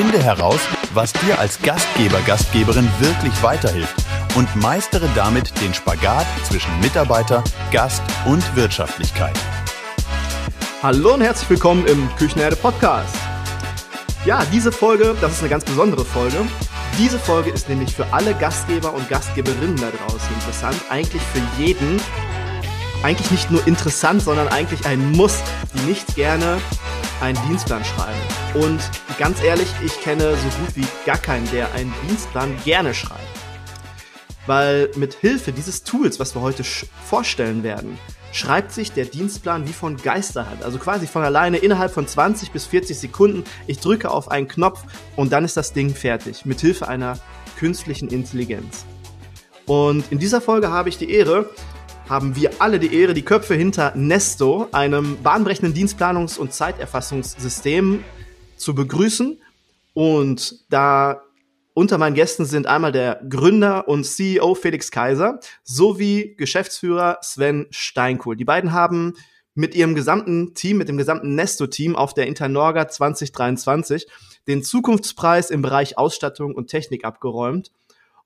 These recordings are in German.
Finde heraus, was dir als Gastgeber, Gastgeberin wirklich weiterhilft und meistere damit den Spagat zwischen Mitarbeiter, Gast und Wirtschaftlichkeit. Hallo und herzlich willkommen im Küchenherde Podcast. Ja, diese Folge, das ist eine ganz besondere Folge. Diese Folge ist nämlich für alle Gastgeber und Gastgeberinnen da draußen interessant. Eigentlich für jeden. Eigentlich nicht nur interessant, sondern eigentlich ein Muss, die nicht gerne einen Dienstplan schreiben. Und ganz ehrlich, ich kenne so gut wie gar keinen, der einen Dienstplan gerne schreibt. Weil mit Hilfe dieses Tools, was wir heute vorstellen werden, schreibt sich der Dienstplan wie von Geisterhand. Also quasi von alleine innerhalb von 20 bis 40 Sekunden. Ich drücke auf einen Knopf und dann ist das Ding fertig. Mit Hilfe einer künstlichen Intelligenz. Und in dieser Folge habe ich die Ehre, haben wir alle die Ehre, die Köpfe hinter Nesto, einem bahnbrechenden Dienstplanungs- und Zeiterfassungssystem, zu begrüßen. Und da unter meinen Gästen sind einmal der Gründer und CEO Felix Kaiser sowie Geschäftsführer Sven Steinkohl. Die beiden haben mit ihrem gesamten Team, mit dem gesamten Nesto-Team auf der Internorga 2023 den Zukunftspreis im Bereich Ausstattung und Technik abgeräumt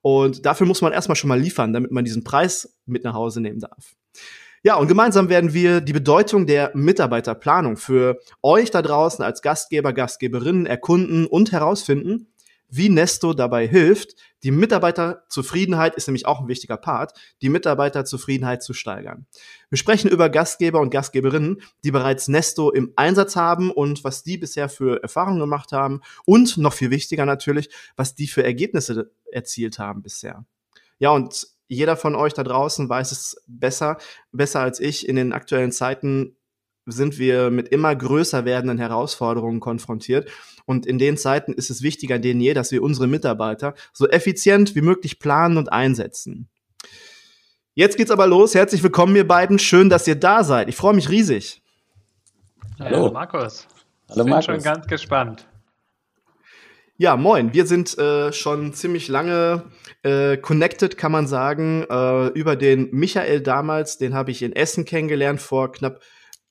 und dafür muss man erstmal schon mal liefern, damit man diesen Preis mit nach Hause nehmen darf. Ja, und gemeinsam werden wir die Bedeutung der Mitarbeiterplanung für euch da draußen als Gastgeber, Gastgeberinnen erkunden und herausfinden, wie Nesto dabei hilft, die Mitarbeiterzufriedenheit ist nämlich auch ein wichtiger Part, die Mitarbeiterzufriedenheit zu steigern. Wir sprechen über Gastgeber und Gastgeberinnen, die bereits Nesto im Einsatz haben und was die bisher für Erfahrungen gemacht haben und noch viel wichtiger natürlich, was die für Ergebnisse erzielt haben bisher. Ja, und jeder von euch da draußen weiß es besser, besser als ich. In den aktuellen Zeiten sind wir mit immer größer werdenden Herausforderungen konfrontiert. Und in den Zeiten ist es wichtiger denn je, dass wir unsere Mitarbeiter so effizient wie möglich planen und einsetzen. Jetzt geht's aber los. Herzlich willkommen, ihr beiden. Schön, dass ihr da seid. Ich freue mich riesig. Hallo, Hallo Markus. Hallo Markus. Ich bin schon ganz gespannt. Ja, moin. Wir sind äh, schon ziemlich lange äh, connected, kann man sagen, äh, über den Michael damals. Den habe ich in Essen kennengelernt vor knapp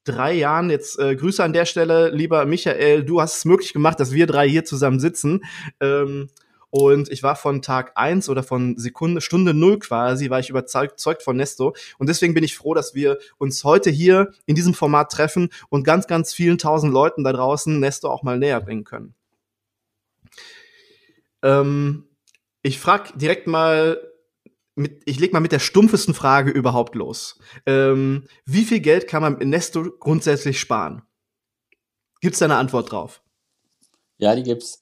drei Jahren. Jetzt äh, Grüße an der Stelle, lieber Michael. Du hast es möglich gemacht, dass wir drei hier zusammen sitzen. Ähm, und ich war von Tag eins oder von Sekunde, Stunde null quasi, war ich überzeugt von Nesto. Und deswegen bin ich froh, dass wir uns heute hier in diesem Format treffen und ganz, ganz vielen tausend Leuten da draußen Nesto auch mal näher bringen können. Ähm, ich frage direkt mal mit, ich leg mal mit der stumpfesten Frage überhaupt los. Ähm, wie viel Geld kann man in Nesto grundsätzlich sparen? Gibt es da eine Antwort drauf? Ja, die gibt's.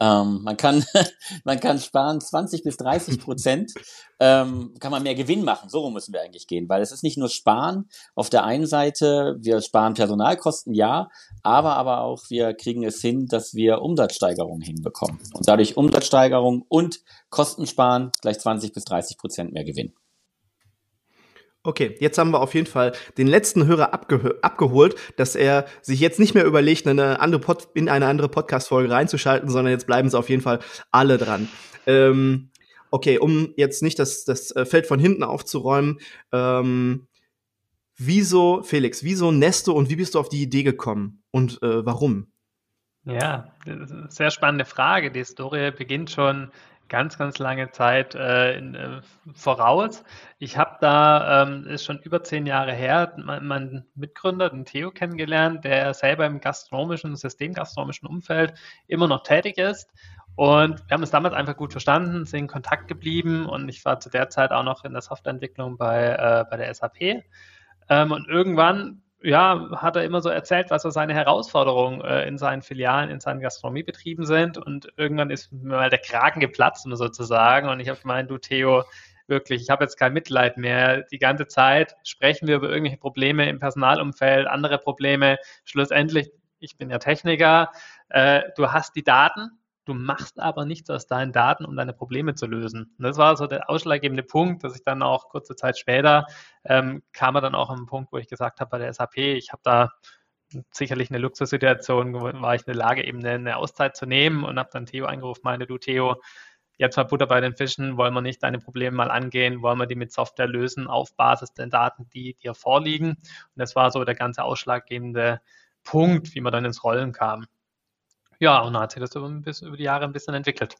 Ähm, man kann, man kann sparen 20 bis 30 Prozent, ähm, kann man mehr Gewinn machen. So müssen wir eigentlich gehen, weil es ist nicht nur Sparen. Auf der einen Seite, wir sparen Personalkosten, ja, aber aber auch wir kriegen es hin, dass wir Umsatzsteigerungen hinbekommen und dadurch Umsatzsteigerung und Kostensparen gleich 20 bis 30 Prozent mehr Gewinn. Okay, jetzt haben wir auf jeden Fall den letzten Hörer abge abgeholt, dass er sich jetzt nicht mehr überlegt, eine andere Pod in eine andere Podcast-Folge reinzuschalten, sondern jetzt bleiben sie auf jeden Fall alle dran. Ähm, okay, um jetzt nicht das, das äh, Feld von hinten aufzuräumen, ähm, wieso, Felix, wieso Nesto und wie bist du auf die Idee gekommen und äh, warum? Ja, sehr spannende Frage. Die Historie beginnt schon ganz, ganz lange Zeit äh, in, äh, voraus. Ich habe da, ähm, ist schon über zehn Jahre her, meinen mein Mitgründer, den Theo, kennengelernt, der selber im gastronomischen, systemgastronomischen Umfeld immer noch tätig ist. Und wir haben uns damals einfach gut verstanden, sind in Kontakt geblieben und ich war zu der Zeit auch noch in der Softwareentwicklung bei, äh, bei der SAP. Ähm, und irgendwann ja, hat er immer so erzählt, was so seine Herausforderungen äh, in seinen Filialen, in seinen Gastronomiebetrieben sind. Und irgendwann ist mir mal der Kragen geplatzt, sozusagen. Und ich habe gemeint, du Theo, wirklich, ich habe jetzt kein Mitleid mehr. Die ganze Zeit sprechen wir über irgendwelche Probleme im Personalumfeld, andere Probleme. Schlussendlich, ich bin ja Techniker, äh, du hast die Daten, Du machst aber nichts aus deinen Daten, um deine Probleme zu lösen. Und das war so der ausschlaggebende Punkt, dass ich dann auch kurze Zeit später ähm, kam er dann auch an Punkt, wo ich gesagt habe bei der SAP, ich habe da sicherlich eine Luxussituation, war ich in der Lage, eben eine, eine Auszeit zu nehmen und habe dann Theo angerufen, meine du Theo, jetzt mal Butter bei den Fischen, wollen wir nicht deine Probleme mal angehen, wollen wir die mit Software lösen auf Basis der Daten, die dir vorliegen. Und das war so der ganze ausschlaggebende Punkt, wie man dann ins Rollen kam. Ja, und dann hat sich das über, über die Jahre ein bisschen entwickelt.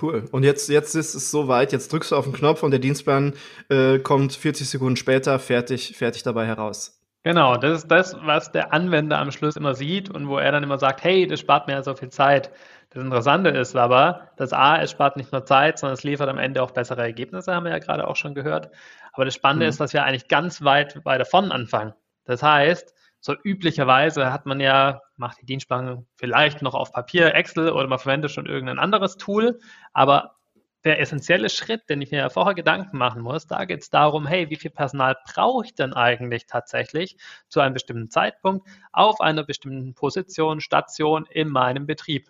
Cool. Und jetzt, jetzt ist es soweit, jetzt drückst du auf den Knopf und der Dienstplan äh, kommt 40 Sekunden später fertig, fertig dabei heraus. Genau, das ist das, was der Anwender am Schluss immer sieht und wo er dann immer sagt, hey, das spart mir ja so viel Zeit. Das Interessante ist aber, dass A, es spart nicht nur Zeit, sondern es liefert am Ende auch bessere Ergebnisse, haben wir ja gerade auch schon gehört. Aber das Spannende mhm. ist, dass wir eigentlich ganz weit weiter vorne anfangen. Das heißt, so üblicherweise hat man ja, macht die Dienstplanung vielleicht noch auf Papier, Excel oder man verwendet schon irgendein anderes Tool, aber der essentielle Schritt, den ich mir ja vorher Gedanken machen muss, da geht es darum, hey, wie viel Personal brauche ich denn eigentlich tatsächlich zu einem bestimmten Zeitpunkt auf einer bestimmten Position, Station in meinem Betrieb.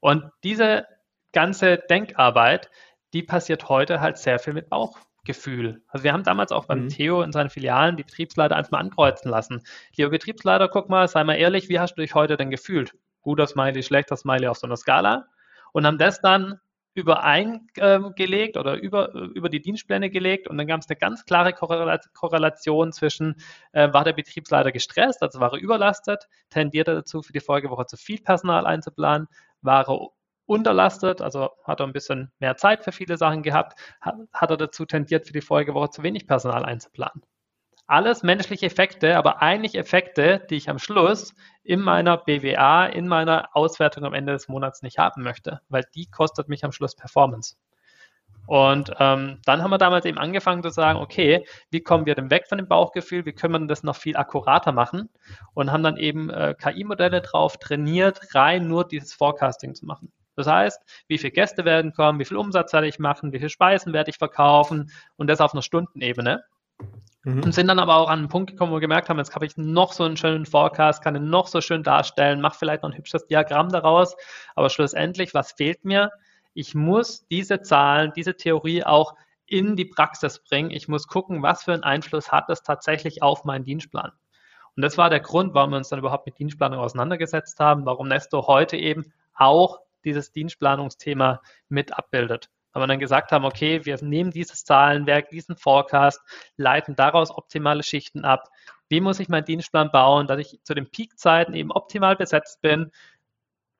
Und diese ganze Denkarbeit, die passiert heute halt sehr viel mit Bauch, Gefühl. Also wir haben damals auch beim mhm. Theo in seinen Filialen die Betriebsleiter einfach mal ankreuzen lassen. Lieber Betriebsleiter, guck mal, sei mal ehrlich, wie hast du dich heute denn gefühlt? Guter Smiley, schlechter Smiley auf so einer Skala. Und haben das dann übereingelegt oder über, über die Dienstpläne gelegt und dann gab es eine ganz klare Korrelation zwischen, äh, war der Betriebsleiter gestresst, also war er überlastet, tendierte dazu, für die Folgewoche zu viel Personal einzuplanen, war er unterlastet, also hat er ein bisschen mehr Zeit für viele Sachen gehabt, hat, hat er dazu tendiert, für die Folgewoche zu wenig Personal einzuplanen. Alles menschliche Effekte, aber eigentlich Effekte, die ich am Schluss in meiner BWA, in meiner Auswertung am Ende des Monats nicht haben möchte, weil die kostet mich am Schluss Performance. Und ähm, dann haben wir damals eben angefangen zu sagen, okay, wie kommen wir denn weg von dem Bauchgefühl, wie können wir das noch viel akkurater machen und haben dann eben äh, KI-Modelle drauf trainiert, rein nur dieses Forecasting zu machen. Das heißt, wie viele Gäste werden kommen, wie viel Umsatz werde ich machen, wie viele Speisen werde ich verkaufen und das auf einer Stundenebene. Mhm. Und sind dann aber auch an einen Punkt gekommen, wo wir gemerkt haben, jetzt habe ich noch so einen schönen Forecast, kann ihn noch so schön darstellen, mache vielleicht noch ein hübsches Diagramm daraus, aber schlussendlich, was fehlt mir? Ich muss diese Zahlen, diese Theorie auch in die Praxis bringen. Ich muss gucken, was für einen Einfluss hat das tatsächlich auf meinen Dienstplan. Und das war der Grund, warum wir uns dann überhaupt mit Dienstplanung auseinandergesetzt haben, warum Nesto heute eben auch dieses Dienstplanungsthema mit abbildet. Weil wir dann gesagt haben, okay, wir nehmen dieses Zahlenwerk, diesen Forecast, leiten daraus optimale Schichten ab. Wie muss ich meinen Dienstplan bauen, dass ich zu den Peakzeiten eben optimal besetzt bin,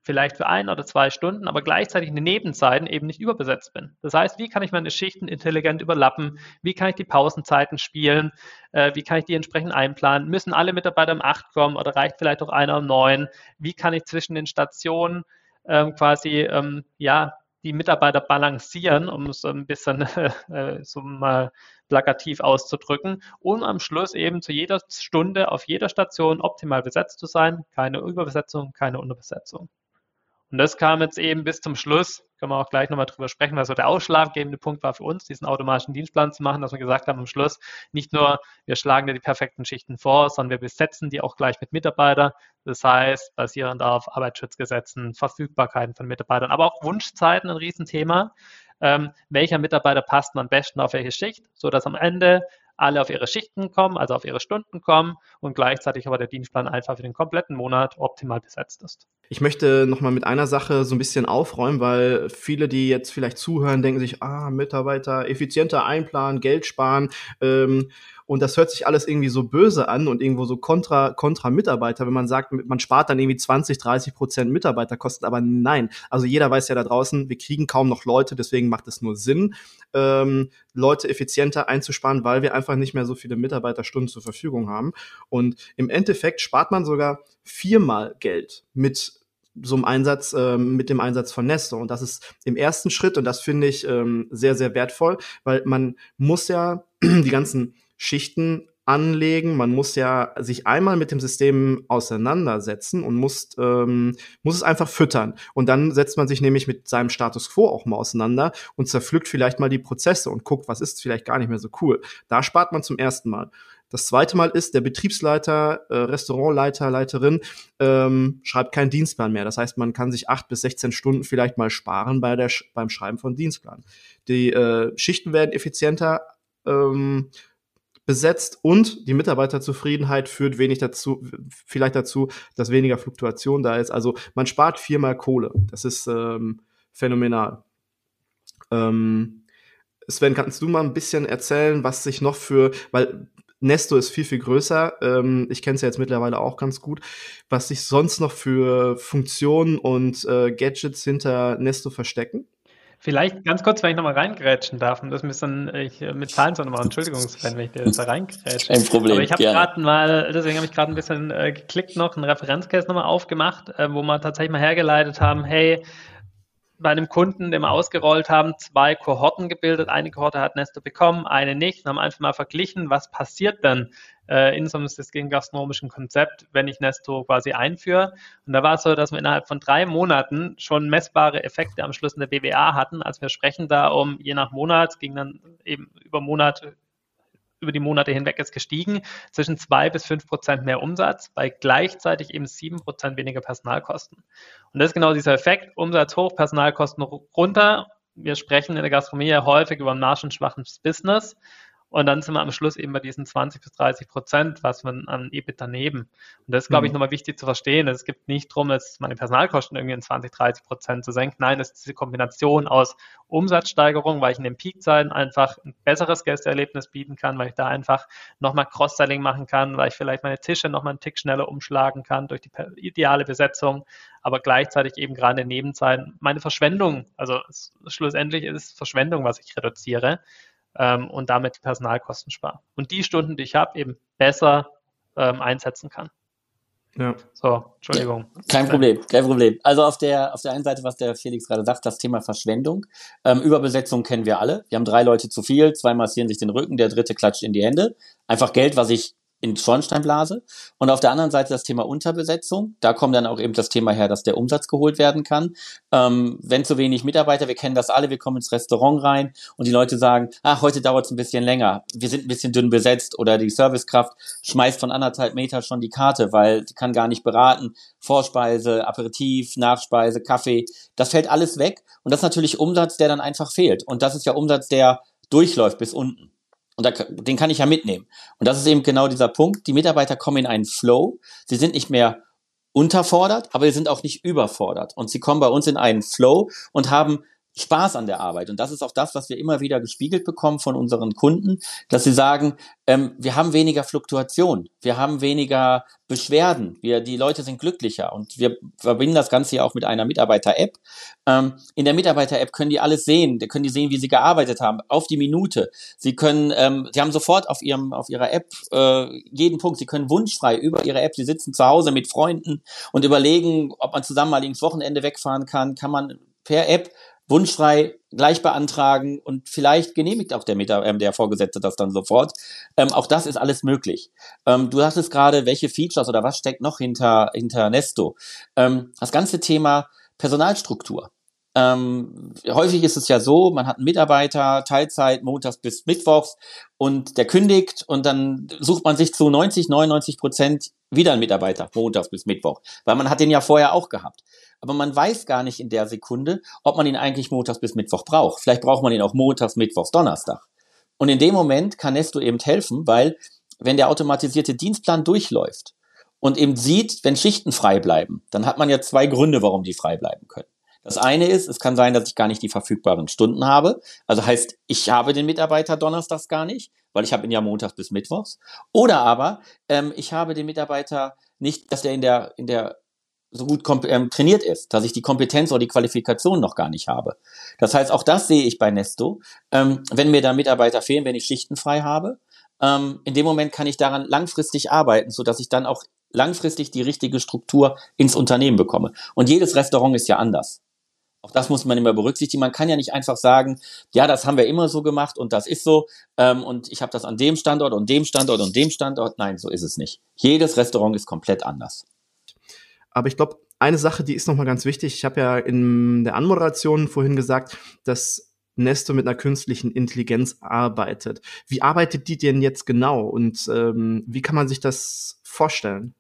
vielleicht für ein oder zwei Stunden, aber gleichzeitig in den Nebenzeiten eben nicht überbesetzt bin. Das heißt, wie kann ich meine Schichten intelligent überlappen? Wie kann ich die Pausenzeiten spielen? Äh, wie kann ich die entsprechend einplanen? Müssen alle Mitarbeiter um acht kommen oder reicht vielleicht auch einer um neun? Wie kann ich zwischen den Stationen ähm, quasi ähm, ja die Mitarbeiter balancieren, um es ein bisschen äh, so mal plakativ auszudrücken, um am Schluss eben zu jeder Stunde auf jeder Station optimal besetzt zu sein, keine Überbesetzung, keine Unterbesetzung. Und das kam jetzt eben bis zum Schluss, können wir auch gleich nochmal drüber sprechen, weil so der ausschlaggebende Punkt war für uns, diesen automatischen Dienstplan zu machen, dass wir gesagt haben am Schluss, nicht nur wir schlagen dir die perfekten Schichten vor, sondern wir besetzen die auch gleich mit Mitarbeitern. Das heißt, basierend auf Arbeitsschutzgesetzen, Verfügbarkeiten von Mitarbeitern, aber auch Wunschzeiten ein Riesenthema. Ähm, welcher Mitarbeiter passt am besten auf welche Schicht, sodass am Ende alle auf ihre Schichten kommen, also auf ihre Stunden kommen und gleichzeitig aber der Dienstplan einfach für den kompletten Monat optimal besetzt ist. Ich möchte nochmal mit einer Sache so ein bisschen aufräumen, weil viele, die jetzt vielleicht zuhören, denken sich, ah, Mitarbeiter effizienter einplanen, Geld sparen. Ähm, und das hört sich alles irgendwie so böse an und irgendwo so kontra, kontra Mitarbeiter, wenn man sagt, man spart dann irgendwie 20, 30 Prozent Mitarbeiterkosten. Aber nein, also jeder weiß ja da draußen, wir kriegen kaum noch Leute, deswegen macht es nur Sinn, ähm, Leute effizienter einzusparen, weil wir einfach nicht mehr so viele Mitarbeiterstunden zur Verfügung haben. Und im Endeffekt spart man sogar viermal Geld mit so einem Einsatz, äh, mit dem Einsatz von Nesto. Und das ist im ersten Schritt, und das finde ich ähm, sehr, sehr wertvoll, weil man muss ja die ganzen Schichten anlegen. Man muss ja sich einmal mit dem System auseinandersetzen und muss, ähm, muss es einfach füttern. Und dann setzt man sich nämlich mit seinem Status quo auch mal auseinander und zerpflückt vielleicht mal die Prozesse und guckt, was ist vielleicht gar nicht mehr so cool. Da spart man zum ersten Mal. Das zweite Mal ist, der Betriebsleiter, äh, Restaurantleiter, Leiterin ähm, schreibt keinen Dienstplan mehr. Das heißt, man kann sich acht bis 16 Stunden vielleicht mal sparen bei der, beim Schreiben von Dienstplan. Die äh, Schichten werden effizienter. Ähm, besetzt und die Mitarbeiterzufriedenheit führt wenig dazu, vielleicht dazu, dass weniger Fluktuation da ist. Also man spart viermal Kohle. Das ist ähm, phänomenal. Ähm, Sven, kannst du mal ein bisschen erzählen, was sich noch für, weil Nesto ist viel, viel größer. Ähm, ich kenne es ja jetzt mittlerweile auch ganz gut. Was sich sonst noch für Funktionen und äh, Gadgets hinter Nesto verstecken? Vielleicht ganz kurz, wenn ich nochmal reingrätschen darf, und das müssen ich äh, mit Zahlen so nochmal, Entschuldigung, wenn ich dir jetzt da reingrätsche. Ein Problem. Aber ich habe gerade mal, deswegen habe ich gerade ein bisschen äh, geklickt noch, einen Referenzcase nochmal aufgemacht, äh, wo wir tatsächlich mal hergeleitet haben, hey, bei einem Kunden, den wir ausgerollt haben, zwei Kohorten gebildet. Eine Kohorte hat Nesto bekommen, eine nicht. Wir haben einfach mal verglichen, was passiert denn äh, in so einem systemgastronomischen Konzept, wenn ich Nesto quasi einführe. Und da war es so, dass wir innerhalb von drei Monaten schon messbare Effekte am Schluss in der BWA hatten. Also wir sprechen da um, je nach Monat, ging dann eben über Monat über die Monate hinweg ist gestiegen, zwischen zwei bis fünf Prozent mehr Umsatz, bei gleichzeitig eben sieben Prozent weniger Personalkosten. Und das ist genau dieser Effekt, Umsatz hoch, Personalkosten runter. Wir sprechen in der Gastronomie ja häufig über ein margenschwaches Business. Und dann sind wir am Schluss eben bei diesen 20 bis 30 Prozent, was man an EBIT daneben. Und das ist, glaube ich, mhm. nochmal wichtig zu verstehen. Es gibt nicht darum, jetzt meine Personalkosten irgendwie in 20, 30 Prozent zu senken. Nein, es ist diese Kombination aus Umsatzsteigerung, weil ich in den Peakzeiten einfach ein besseres Gästeerlebnis bieten kann, weil ich da einfach nochmal Cross-Selling machen kann, weil ich vielleicht meine Tische nochmal einen Tick schneller umschlagen kann durch die ideale Besetzung, aber gleichzeitig eben gerade in den Nebenzeiten meine Verschwendung, also schlussendlich ist es Verschwendung, was ich reduziere ähm, und damit Personalkosten spare. Und die Stunden, die ich habe, eben besser ähm, einsetzen kann. Ja. So, Entschuldigung. Kein Problem, kein Problem. Also auf der, auf der einen Seite, was der Felix gerade sagt, das Thema Verschwendung. Ähm, Überbesetzung kennen wir alle. Wir haben drei Leute zu viel, zwei massieren sich den Rücken, der dritte klatscht in die Hände. Einfach Geld, was ich in Schornsteinblase. Und auf der anderen Seite das Thema Unterbesetzung. Da kommt dann auch eben das Thema her, dass der Umsatz geholt werden kann. Ähm, wenn zu wenig Mitarbeiter, wir kennen das alle, wir kommen ins Restaurant rein und die Leute sagen, ach, heute dauert es ein bisschen länger, wir sind ein bisschen dünn besetzt oder die Servicekraft schmeißt von anderthalb Meter schon die Karte, weil sie kann gar nicht beraten. Vorspeise, Aperitif, Nachspeise, Kaffee, das fällt alles weg. Und das ist natürlich Umsatz, der dann einfach fehlt. Und das ist ja Umsatz, der durchläuft bis unten. Und da, den kann ich ja mitnehmen. Und das ist eben genau dieser Punkt. Die Mitarbeiter kommen in einen Flow. Sie sind nicht mehr unterfordert, aber sie sind auch nicht überfordert. Und sie kommen bei uns in einen Flow und haben Spaß an der Arbeit. Und das ist auch das, was wir immer wieder gespiegelt bekommen von unseren Kunden, dass sie sagen, ähm, wir haben weniger Fluktuation, wir haben weniger Beschwerden, wir, die Leute sind glücklicher und wir verbinden das Ganze ja auch mit einer Mitarbeiter-App. Ähm, in der Mitarbeiter-App können die alles sehen, da können die sehen, wie sie gearbeitet haben, auf die Minute. Sie können, ähm, sie haben sofort auf ihrem, auf ihrer App äh, jeden Punkt, sie können wunschfrei über ihre App, sie sitzen zu Hause mit Freunden und überlegen, ob man zusammen mal ins Wochenende wegfahren kann, kann man per App wunschfrei gleich beantragen und vielleicht genehmigt auch der, Meta, äh, der Vorgesetzte das dann sofort. Ähm, auch das ist alles möglich. Ähm, du sagtest gerade, welche Features oder was steckt noch hinter, hinter Nesto? Ähm, das ganze Thema Personalstruktur. Ähm, häufig ist es ja so, man hat einen Mitarbeiter, Teilzeit, montags bis mittwochs und der kündigt und dann sucht man sich zu 90, 99 Prozent wieder einen Mitarbeiter, montags bis mittwoch, weil man hat den ja vorher auch gehabt aber man weiß gar nicht in der Sekunde, ob man ihn eigentlich montags bis Mittwoch braucht. Vielleicht braucht man ihn auch montags, mittwochs, Donnerstag. Und in dem Moment kann Nesto eben helfen, weil wenn der automatisierte Dienstplan durchläuft und eben sieht, wenn Schichten frei bleiben, dann hat man ja zwei Gründe, warum die frei bleiben können. Das eine ist, es kann sein, dass ich gar nicht die verfügbaren Stunden habe. Also heißt, ich habe den Mitarbeiter donnerstags gar nicht, weil ich habe ihn ja montags bis mittwochs. Oder aber ähm, ich habe den Mitarbeiter nicht, dass der in der in der so gut ähm, trainiert ist, dass ich die Kompetenz oder die Qualifikation noch gar nicht habe. Das heißt, auch das sehe ich bei Nesto. Ähm, wenn mir da Mitarbeiter fehlen, wenn ich Schichten frei habe, ähm, in dem Moment kann ich daran langfristig arbeiten, so dass ich dann auch langfristig die richtige Struktur ins Unternehmen bekomme. Und jedes Restaurant ist ja anders. Auch das muss man immer berücksichtigen. Man kann ja nicht einfach sagen, ja, das haben wir immer so gemacht und das ist so ähm, und ich habe das an dem Standort und dem Standort und dem Standort. Nein, so ist es nicht. Jedes Restaurant ist komplett anders. Aber ich glaube, eine Sache, die ist nochmal ganz wichtig. Ich habe ja in der Anmoderation vorhin gesagt, dass Nesto mit einer künstlichen Intelligenz arbeitet. Wie arbeitet die denn jetzt genau und ähm, wie kann man sich das vorstellen?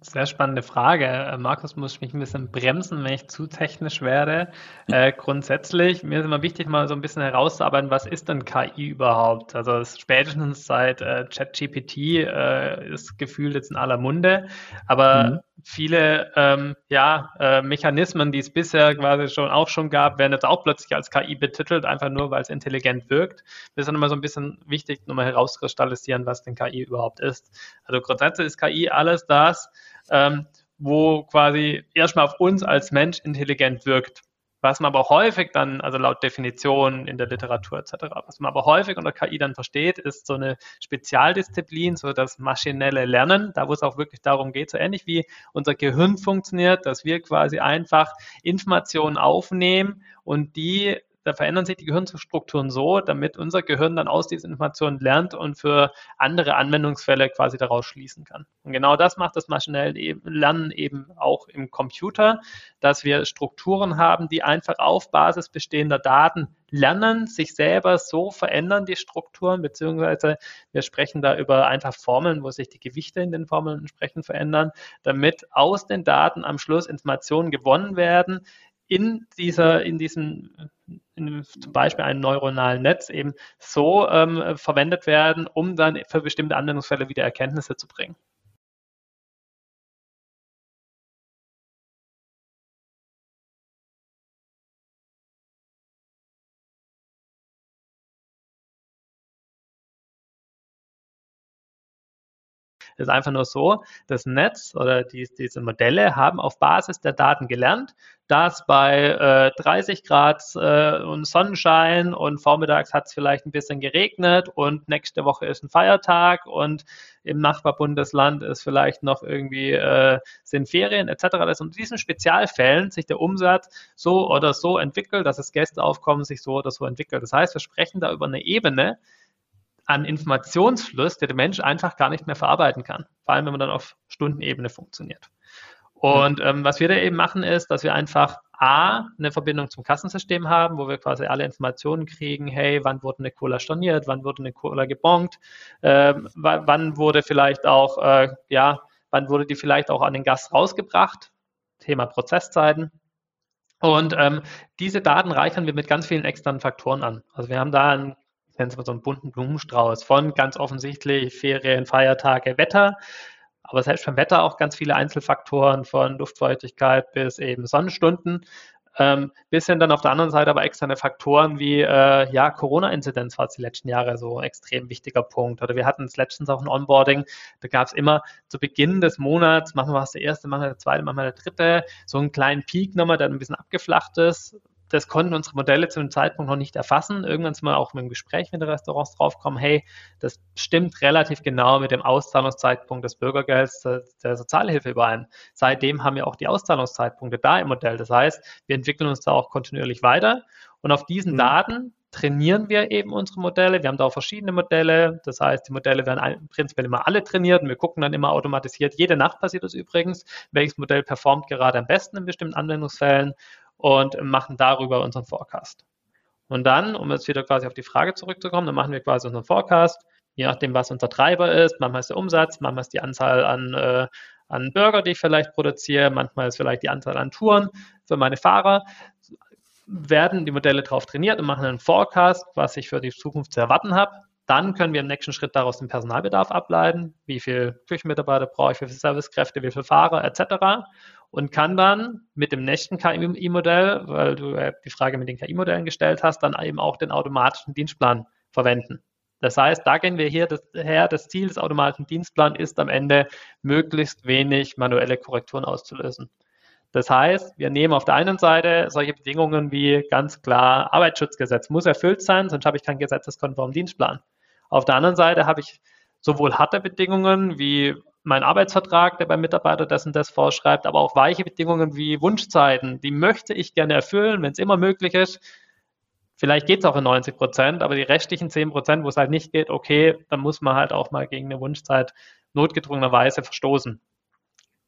Sehr spannende Frage. Äh, Markus muss mich ein bisschen bremsen, wenn ich zu technisch werde. Äh, grundsätzlich, mir ist immer wichtig, mal so ein bisschen herauszuarbeiten, was ist denn KI überhaupt? Also spätestens seit äh, ChatGPT äh, ist gefühlt jetzt in aller Munde. Aber mhm. Viele ähm, ja, äh, Mechanismen, die es bisher quasi schon auch schon gab, werden jetzt auch plötzlich als KI betitelt, einfach nur, weil es intelligent wirkt. Das ist dann immer so ein bisschen wichtig, nochmal herauskristallisieren, was denn KI überhaupt ist. Also grundsätzlich ist KI alles das, ähm, wo quasi erstmal auf uns als Mensch intelligent wirkt. Was man aber häufig dann, also laut Definition in der Literatur etc., was man aber häufig unter KI dann versteht, ist so eine Spezialdisziplin, so das maschinelle Lernen, da wo es auch wirklich darum geht, so ähnlich wie unser Gehirn funktioniert, dass wir quasi einfach Informationen aufnehmen und die da verändern sich die Gehirnstrukturen so, damit unser Gehirn dann aus diesen Informationen lernt und für andere Anwendungsfälle quasi daraus schließen kann. Und genau das macht das maschinelle Lernen eben auch im Computer, dass wir Strukturen haben, die einfach auf Basis bestehender Daten lernen, sich selber so verändern, die Strukturen, beziehungsweise wir sprechen da über einfach Formeln, wo sich die Gewichte in den Formeln entsprechend verändern, damit aus den Daten am Schluss Informationen gewonnen werden, in dieser, in diesem, in zum Beispiel einem neuronalen Netz eben so ähm, verwendet werden, um dann für bestimmte Anwendungsfälle wieder Erkenntnisse zu bringen. Ist einfach nur so, das Netz oder die, diese Modelle haben auf Basis der Daten gelernt, dass bei äh, 30 Grad äh, und Sonnenschein und vormittags hat es vielleicht ein bisschen geregnet und nächste Woche ist ein Feiertag und im Nachbarbundesland ist vielleicht noch irgendwie äh, sind Ferien etc. Dass in diesen Spezialfällen sich der Umsatz so oder so entwickelt, dass das Gästeaufkommen sich so oder so entwickelt. Das heißt, wir sprechen da über eine Ebene, an Informationsfluss, der der Mensch einfach gar nicht mehr verarbeiten kann. Vor allem, wenn man dann auf Stundenebene funktioniert. Und ähm, was wir da eben machen, ist, dass wir einfach A, eine Verbindung zum Kassensystem haben, wo wir quasi alle Informationen kriegen, hey, wann wurde eine Cola storniert, wann wurde eine Cola gebongt, äh, wann wurde vielleicht auch, äh, ja, wann wurde die vielleicht auch an den Gast rausgebracht, Thema Prozesszeiten. Und ähm, diese Daten reichern wir mit ganz vielen externen Faktoren an. Also wir haben da ein nennen es mal so einen bunten Blumenstrauß von ganz offensichtlich Ferien, Feiertage, Wetter, aber selbst beim Wetter auch ganz viele Einzelfaktoren von Luftfeuchtigkeit bis eben Sonnenstunden. Ähm, bis hin dann auf der anderen Seite aber externe Faktoren wie äh, ja, Corona-Inzidenz war es die letzten Jahre so ein extrem wichtiger Punkt. Oder wir hatten es letztens auch ein Onboarding, da gab es immer zu Beginn des Monats, machen wir was der erste, machen wir der zweite, machen wir der dritte, so einen kleinen Peak nochmal, der ein bisschen abgeflacht ist, das konnten unsere Modelle zu dem Zeitpunkt noch nicht erfassen. Irgendwann sind wir auch mit dem Gespräch mit den Restaurants draufgekommen, hey, das stimmt relativ genau mit dem Auszahlungszeitpunkt des Bürgergelds der, Sozialhilfe überein. Seitdem haben wir auch die Auszahlungszeitpunkte da im Modell. Das heißt, wir entwickeln uns da auch kontinuierlich weiter und auf diesen mhm. Daten trainieren wir eben unsere Modelle. Wir haben da auch verschiedene Modelle. Das heißt, die Modelle werden prinzipiell immer alle trainiert und wir gucken dann immer automatisiert. Jede Nacht passiert das übrigens, welches Modell performt gerade am besten in bestimmten Anwendungsfällen und machen darüber unseren Forecast. Und dann, um jetzt wieder quasi auf die Frage zurückzukommen, dann machen wir quasi unseren Forecast, je nachdem, was unser Treiber ist. Manchmal ist der Umsatz, manchmal ist die Anzahl an, äh, an Burger, die ich vielleicht produziere, manchmal ist vielleicht die Anzahl an Touren für meine Fahrer. Werden die Modelle darauf trainiert und machen einen Forecast, was ich für die Zukunft zu erwarten habe. Dann können wir im nächsten Schritt daraus den Personalbedarf ableiten, wie viele Küchenmitarbeiter brauche ich, wie viele Servicekräfte, wie viele Fahrer etc und kann dann mit dem nächsten KI-Modell, weil du die Frage mit den KI-Modellen gestellt hast, dann eben auch den automatischen Dienstplan verwenden. Das heißt, da gehen wir hier das, her. Das Ziel des automatischen Dienstplans ist am Ende, möglichst wenig manuelle Korrekturen auszulösen. Das heißt, wir nehmen auf der einen Seite solche Bedingungen wie ganz klar Arbeitsschutzgesetz muss erfüllt sein, sonst habe ich keinen gesetzeskonformen Dienstplan. Auf der anderen Seite habe ich sowohl harte Bedingungen wie mein Arbeitsvertrag, der beim Mitarbeiter und das vorschreibt, aber auch weiche Bedingungen wie Wunschzeiten, die möchte ich gerne erfüllen, wenn es immer möglich ist. Vielleicht geht es auch in 90 Prozent, aber die restlichen 10 Prozent, wo es halt nicht geht, okay, dann muss man halt auch mal gegen eine Wunschzeit notgedrungenerweise verstoßen.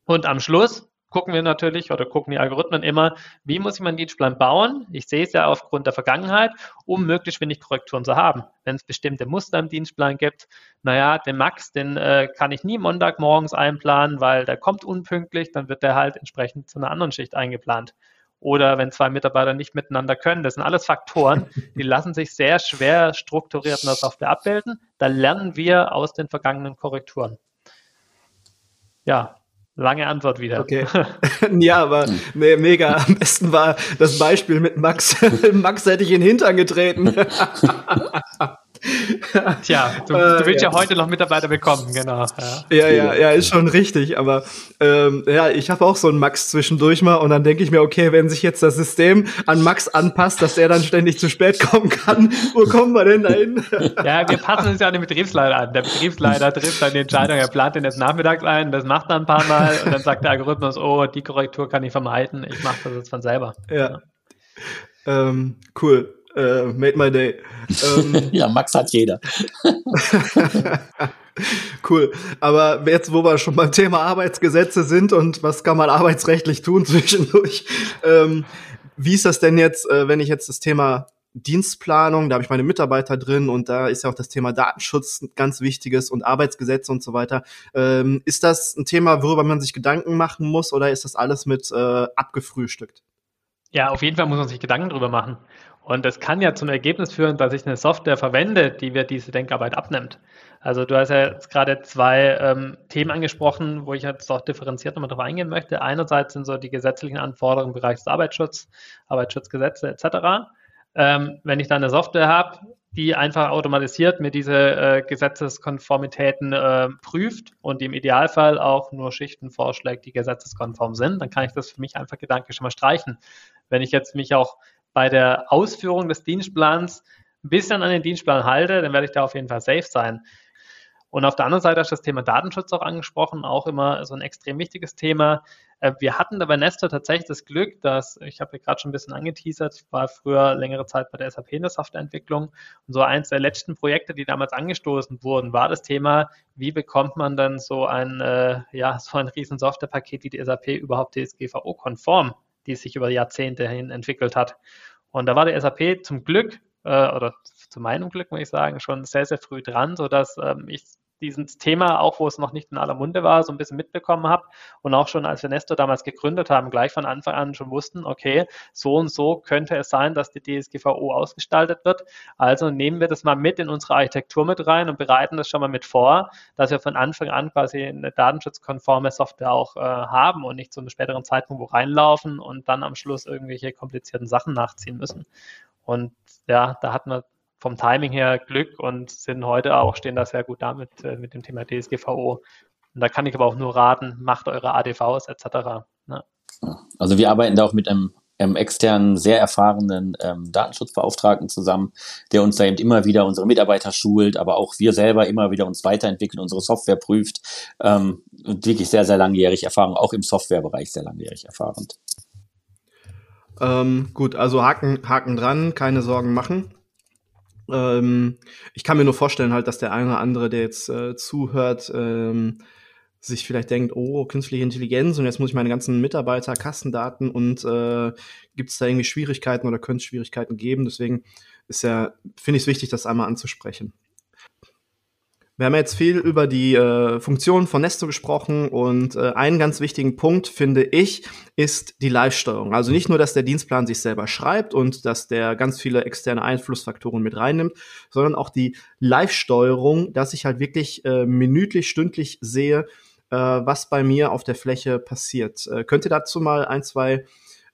Und am Schluss gucken wir natürlich oder gucken die Algorithmen immer, wie muss ich meinen Dienstplan bauen? Ich sehe es ja aufgrund der Vergangenheit, um möglichst wenig Korrekturen zu haben. Wenn es bestimmte Muster im Dienstplan gibt, naja, den Max, den äh, kann ich nie Montagmorgens einplanen, weil der kommt unpünktlich, dann wird der halt entsprechend zu einer anderen Schicht eingeplant. Oder wenn zwei Mitarbeiter nicht miteinander können. Das sind alles Faktoren, die lassen sich sehr schwer strukturiert in der Software abbilden. Da lernen wir aus den vergangenen Korrekturen. Ja, Lange Antwort wieder. Okay. ja, aber nee, mega. Am besten war das Beispiel mit Max. Max hätte ich in den Hintern getreten. Tja, du, äh, du willst ja. ja. heute noch Mitarbeiter bekommen, genau. Ja, ja, ja, ja ist schon richtig. Aber ähm, ja, ich habe auch so einen Max zwischendurch mal und dann denke ich mir, okay, wenn sich jetzt das System an Max anpasst, dass er dann ständig zu spät kommen kann, wo kommen wir denn da hin? ja, wir passen uns ja an den Betriebsleiter an. Der Betriebsleiter trifft dann die Entscheidung, er plant den jetzt nachmittags ein, das macht er ein paar Mal und dann sagt der Algorithmus, oh, die Korrektur kann ich vermeiden, ich mache das jetzt von selber. Ja. ja. Ähm, cool. Uh, made my day. Ähm, ja, Max hat jeder. cool. Aber jetzt, wo wir schon beim Thema Arbeitsgesetze sind und was kann man arbeitsrechtlich tun zwischendurch, ähm, wie ist das denn jetzt, äh, wenn ich jetzt das Thema Dienstplanung, da habe ich meine Mitarbeiter drin und da ist ja auch das Thema Datenschutz ganz wichtiges und Arbeitsgesetze und so weiter. Ähm, ist das ein Thema, worüber man sich Gedanken machen muss oder ist das alles mit äh, abgefrühstückt? Ja, auf jeden Fall muss man sich Gedanken drüber machen. Und das kann ja zum Ergebnis führen, dass ich eine Software verwende, die mir diese Denkarbeit abnimmt. Also du hast ja jetzt gerade zwei ähm, Themen angesprochen, wo ich jetzt auch differenziert nochmal drauf eingehen möchte. Einerseits sind so die gesetzlichen Anforderungen im Bereich des Arbeitsschutzes, Arbeitsschutzgesetze etc. Ähm, wenn ich dann eine Software habe, die einfach automatisiert mir diese äh, Gesetzeskonformitäten äh, prüft und im Idealfall auch nur Schichten vorschlägt, die gesetzeskonform sind, dann kann ich das für mich einfach gedanklich schon mal streichen. Wenn ich jetzt mich auch bei der Ausführung des Dienstplans ein bisschen an den Dienstplan halte, dann werde ich da auf jeden Fall safe sein. Und auf der anderen Seite hast du das Thema Datenschutz auch angesprochen, auch immer so ein extrem wichtiges Thema. Äh, wir hatten da bei Nestor tatsächlich das Glück, dass, ich habe ja gerade schon ein bisschen angeteasert, war früher längere Zeit bei der SAP in der Softwareentwicklung und so eins der letzten Projekte, die damals angestoßen wurden, war das Thema, wie bekommt man dann so ein, äh, ja, so ein riesen Softwarepaket wie die SAP überhaupt DSGVO-konform die sich über Jahrzehnte hin entwickelt hat. Und da war die SAP zum Glück, äh, oder zu meinem Glück, muss ich sagen, schon sehr, sehr früh dran, sodass ähm, ich dieses Thema, auch wo es noch nicht in aller Munde war, so ein bisschen mitbekommen habe und auch schon als wir Nesto damals gegründet haben, gleich von Anfang an schon wussten, okay, so und so könnte es sein, dass die DSGVO ausgestaltet wird. Also nehmen wir das mal mit in unsere Architektur mit rein und bereiten das schon mal mit vor, dass wir von Anfang an quasi eine datenschutzkonforme Software auch äh, haben und nicht zu einem späteren Zeitpunkt wo reinlaufen und dann am Schluss irgendwelche komplizierten Sachen nachziehen müssen. Und ja, da hatten wir vom Timing her Glück und sind heute auch, stehen da sehr gut damit äh, mit dem Thema DSGVO. Und da kann ich aber auch nur raten, macht eure ADVs etc. Ne? Also wir arbeiten da auch mit einem, einem externen, sehr erfahrenen ähm, Datenschutzbeauftragten zusammen, der uns da eben immer wieder unsere Mitarbeiter schult, aber auch wir selber immer wieder uns weiterentwickeln, unsere Software prüft ähm, und wirklich sehr, sehr langjährig Erfahrung, auch im Softwarebereich sehr langjährig erfahrend. Ähm, gut, also Haken, Haken dran, keine Sorgen machen. Ähm, ich kann mir nur vorstellen halt, dass der eine oder andere, der jetzt äh, zuhört, ähm, sich vielleicht denkt, oh, künstliche Intelligenz und jetzt muss ich meine ganzen Mitarbeiter, Kassendaten und äh, gibt es da irgendwie Schwierigkeiten oder könnte es Schwierigkeiten geben? Deswegen ist ja, finde ich es wichtig, das einmal anzusprechen. Wir haben jetzt viel über die äh, Funktionen von Nesto gesprochen und äh, einen ganz wichtigen Punkt, finde ich, ist die Live-Steuerung. Also nicht nur, dass der Dienstplan sich selber schreibt und dass der ganz viele externe Einflussfaktoren mit reinnimmt, sondern auch die Live-Steuerung, dass ich halt wirklich äh, minütlich, stündlich sehe, äh, was bei mir auf der Fläche passiert. Äh, könnt ihr dazu mal ein, zwei